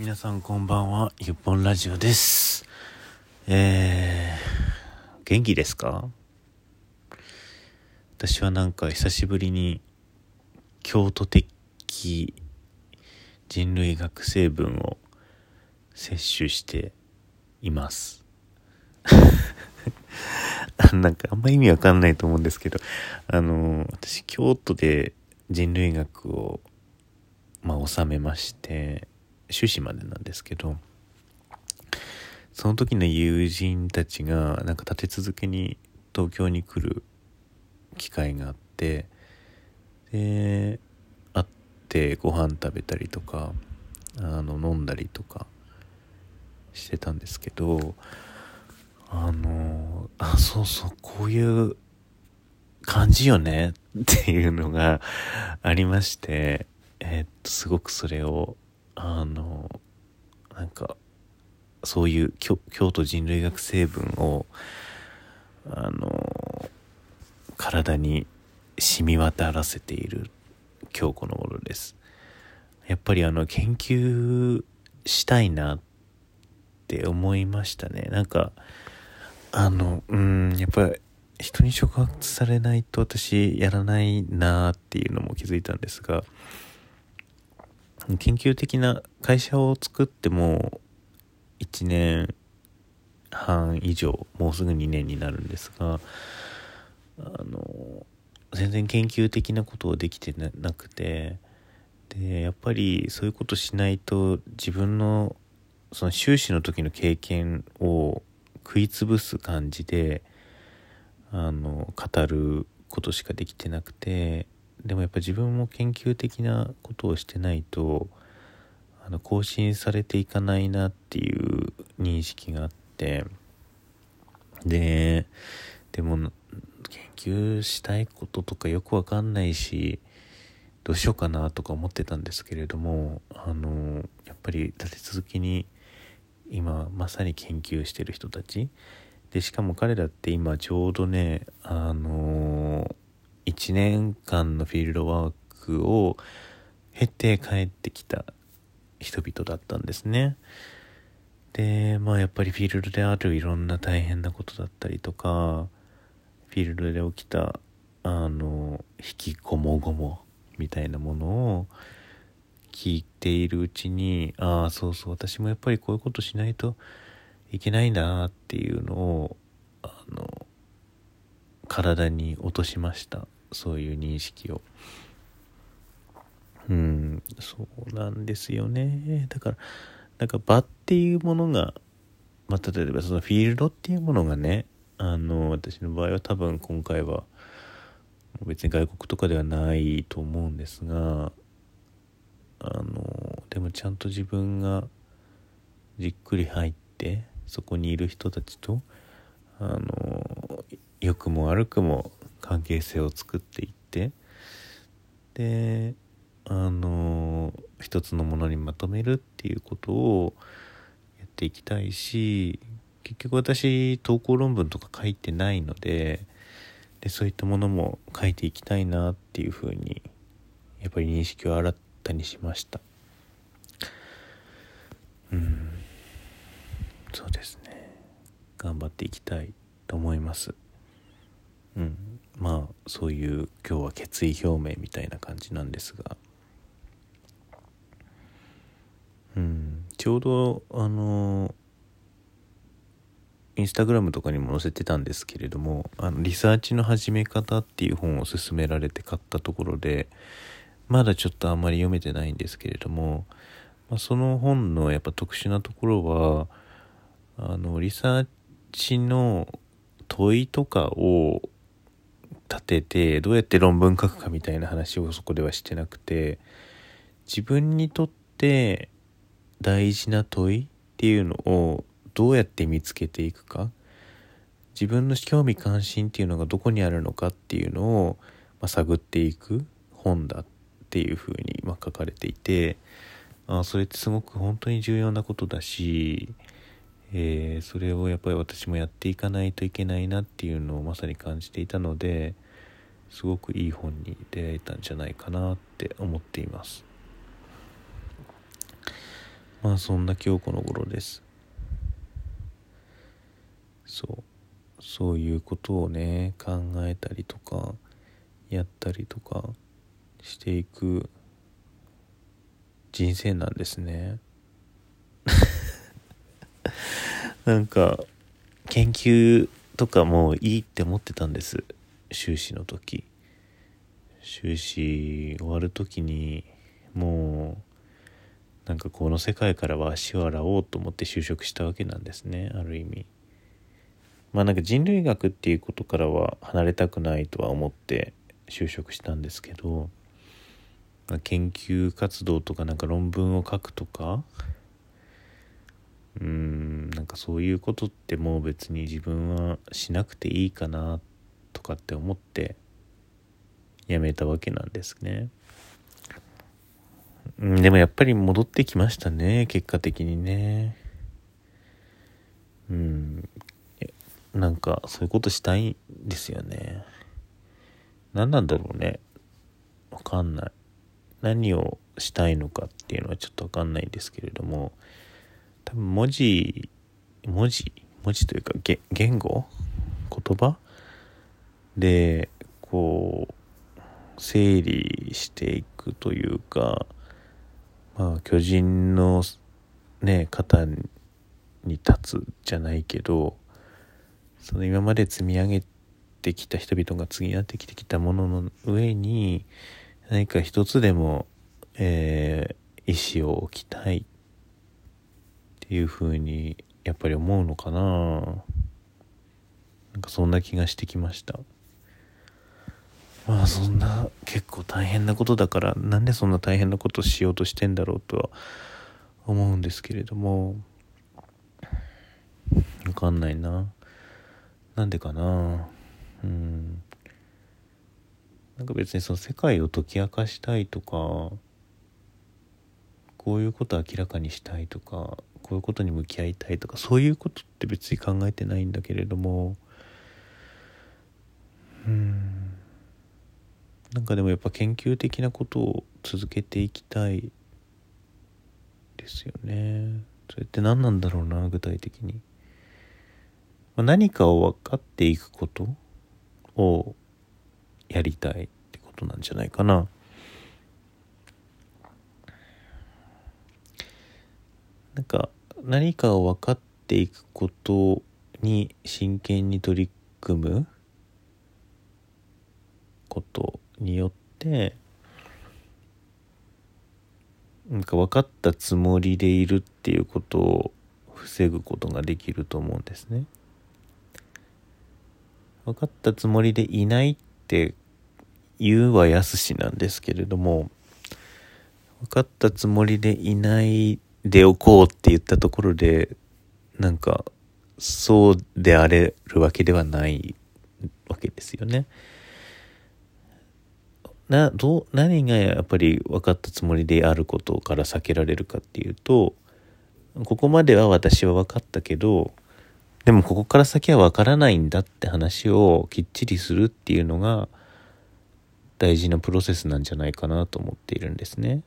皆さんこんばんは、ゆっぽんラジオです。えー、元気ですか？私はなんか久しぶりに京都的人類学成分を摂取しています。なんかあんま意味わかんないと思うんですけど、あの、私京都で人類学をまあ収めまして、修士までなんですけどその時の友人たちがなんか立て続けに東京に来る機会があってで会ってご飯食べたりとかあの飲んだりとかしてたんですけどあのあそうそうこういう感じよねっていうのがありましてえーっとすごくそれをあのなんかそういう京都人類学成分をあの体に染み渡らせている今日この頃です。やっぱりあの研究したいなって思いましたね。なんかあのうんやっぱり人に触発されないと私やらないなっていうのも気づいたんですが研究的な会社を作っても1年半以上もうすぐ2年になるんですがあの全然研究的なことをできてなくてでやっぱりそういうことしないと自分のその修士の時の経験を食い潰す感じであの語ることしかできてなくてでもやっぱ自分も研究的なことをしてないとあの更新されていかないなっていう認識があってででも研究したいこととかよくわかんないしどうしようかなとか思ってたんですけれどもあのやっぱり立て続けに今まさに研究してる人たち。でしかも彼らって今ちょうどねあの1年間のフィールドワークを経て帰ってきた人々だったんですね。でまあやっぱりフィールドであるいろんな大変なことだったりとかフィールドで起きたあの引きこもごもみたいなものを聞いているうちにああそうそう私もやっぱりこういうことしないといけないんだなっていうのをあの体に落としましたそういう認識を。うんそうなんですよね。だからなんか場っていうものが、まあ、例えばそのフィールドっていうものがねあの私の場合は多分今回は別に外国とかではないと思うんですがあのでもちゃんと自分がじっくり入ってそこにいる人たちとあの良くも悪くも関係性を作っていってであの一つのものにまとめるっていうことをやっていきたいし結局私投稿論文とか書いてないのででそういったものも書いていきたいなっていうふうにやっぱり認識を新たにしました。うん。そうですね。頑張っていきたいと思います。うん。まあそういう今日は決意表明みたいな感じなんですが。うん。ちょうどあのインスタグラムとかにも載せてたんですけれども「あのリサーチの始め方」っていう本を勧められて買ったところでまだちょっとあんまり読めてないんですけれども、まあ、その本のやっぱ特殊なところはあのリサーチの問いとかを立ててどうやって論文書くかみたいな話をそこではしてなくて自分にとって大事な問いっていうのをどうやって見つけていくか自分の興味関心っていうのがどこにあるのかっていうのを、まあ、探っていく本だっていうふうに、まあ、書かれていてあそれってすごく本当に重要なことだし、えーそれをやっぱり私もやっていかないといけないなっていうのをまさに感じていたのですごくいい本に出会えたんじゃないかなって思っています。まあそんな今日この頃です。そう。そういうことをね考えたりとかやったりとかしていく人生なんですね。なんか研究とかもいいって思ってたんです。修士の時。修士終わる時にもうなんかこの世界からは足を洗おうと思って就職したわけなんですねある意味。まあなんか人類学っていうことからは離れたくないとは思って就職したんですけど研究活動とかなんか論文を書くとかうーんなんかそういうことってもう別に自分はしなくていいかなとかって思ってやめたわけなんですね。でもやっぱり戻ってきましたね結果的にね。うんなんかそういうことしたいんですよね。何なんだろうね。わかんない。何をしたいのかっていうのはちょっとわかんないんですけれども、多分文字、文字文字というか言語？言葉？で、こう、整理していくというか、まあ、巨人のね、肩に立つじゃないけど、その今まで積み上げてきた人々が次やってきてきたものの上に何か一つでも、えー、意思を置きたいっていうふうにやっぱり思うのかな。なんかそんな気がしてきました。まあそんな結構大変なことだからなんでそんな大変なことしようとしてんだろうとは思うんですけれども。わかんないな。なんでかな。うん。なんか別にその世界を解き明かしたいとかこういうこと明らかにしたいとかこういうことに向き合いたいとかそういうことって別に考えてないんだけれどもうんなんかでもやっぱ研究的なことを続けていきたいですよねそれって何なんだろうな具体的に。まあ何かを分かっていくことをやりたいってことなんじゃないかな。なんか何かを分かっていくことに真剣に取り組む？ことによってなんか分かったつもりでいるっていうことを防ぐことができると思うんですね。分かったつもりでいないって言うはやすしなんですけれども分かったつもりでいないでおこうって言ったところでなんかそうであれるわけではないわけですよね。など何がやっぱり分かったつもりであることから避けられるかっていうとここまでは私は分かったけどでもここから先はわからないんだって話をきっちりするっていうのが大事なプロセスなんじゃないかなと思っているんですね。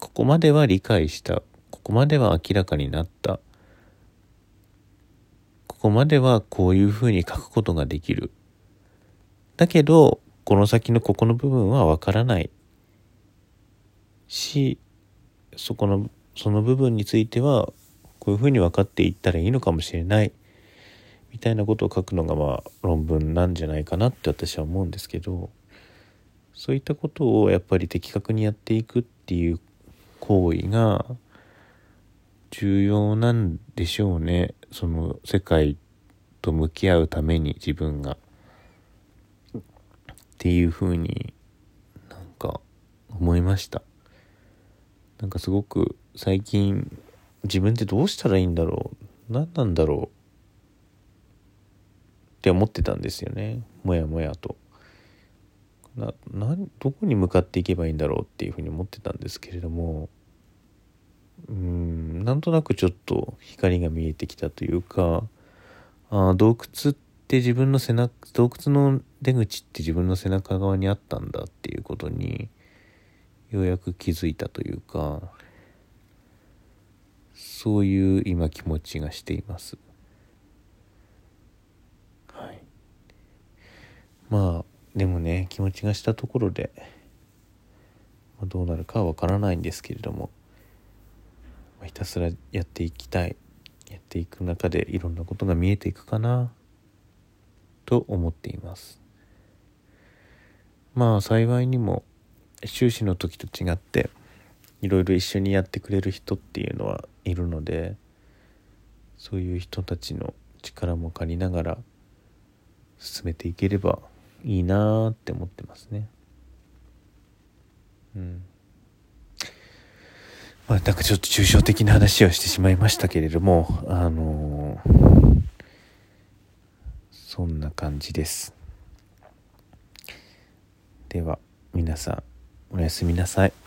ここまでは理解した。ここまでは明らかになった。ここまではこういうふうに書くことができる。だけど、この先のここの部分はわからない。し、そこの、その部分についてはこういうふうに分かっていったらいいのかもしれないみたいなことを書くのがまあ論文なんじゃないかなって私は思うんですけどそういったことをやっぱり的確にやっていくっていう行為が重要なんでしょうね。その世界と向き合うために自分が。っていうふうになんか思いました。なんかすごく最近自分ってどうしたらいいんだろう。何なんだろう。って思ってたんですよね。もやもやと。ななどこに向かっていけばいいんだろうっていうふうに思ってたんですけれどもうんなんとなくちょっと光が見えてきたというかあ洞窟って自分の背中洞窟の出口って自分の背中側にあったんだっていうことにようやく気づいたというかそういう今気持ちがしていますはいまあでもね気持ちがしたところで、どうなるかはわからないんですけれども、ひたすらやっていきたい。やっていく中でいろんなことが見えていくかなと思っています。まあ幸いにも修士の時と違っていろいろ一緒にやってくれる人っていうのはいるのでそういう人たちの力も借りながら進めていければいいなーって思ってますね。うん。まあなんかちょっと抽象的な話をしてしまいましたけれどもあのー、そんな感じです。では皆さんおやすみなさい。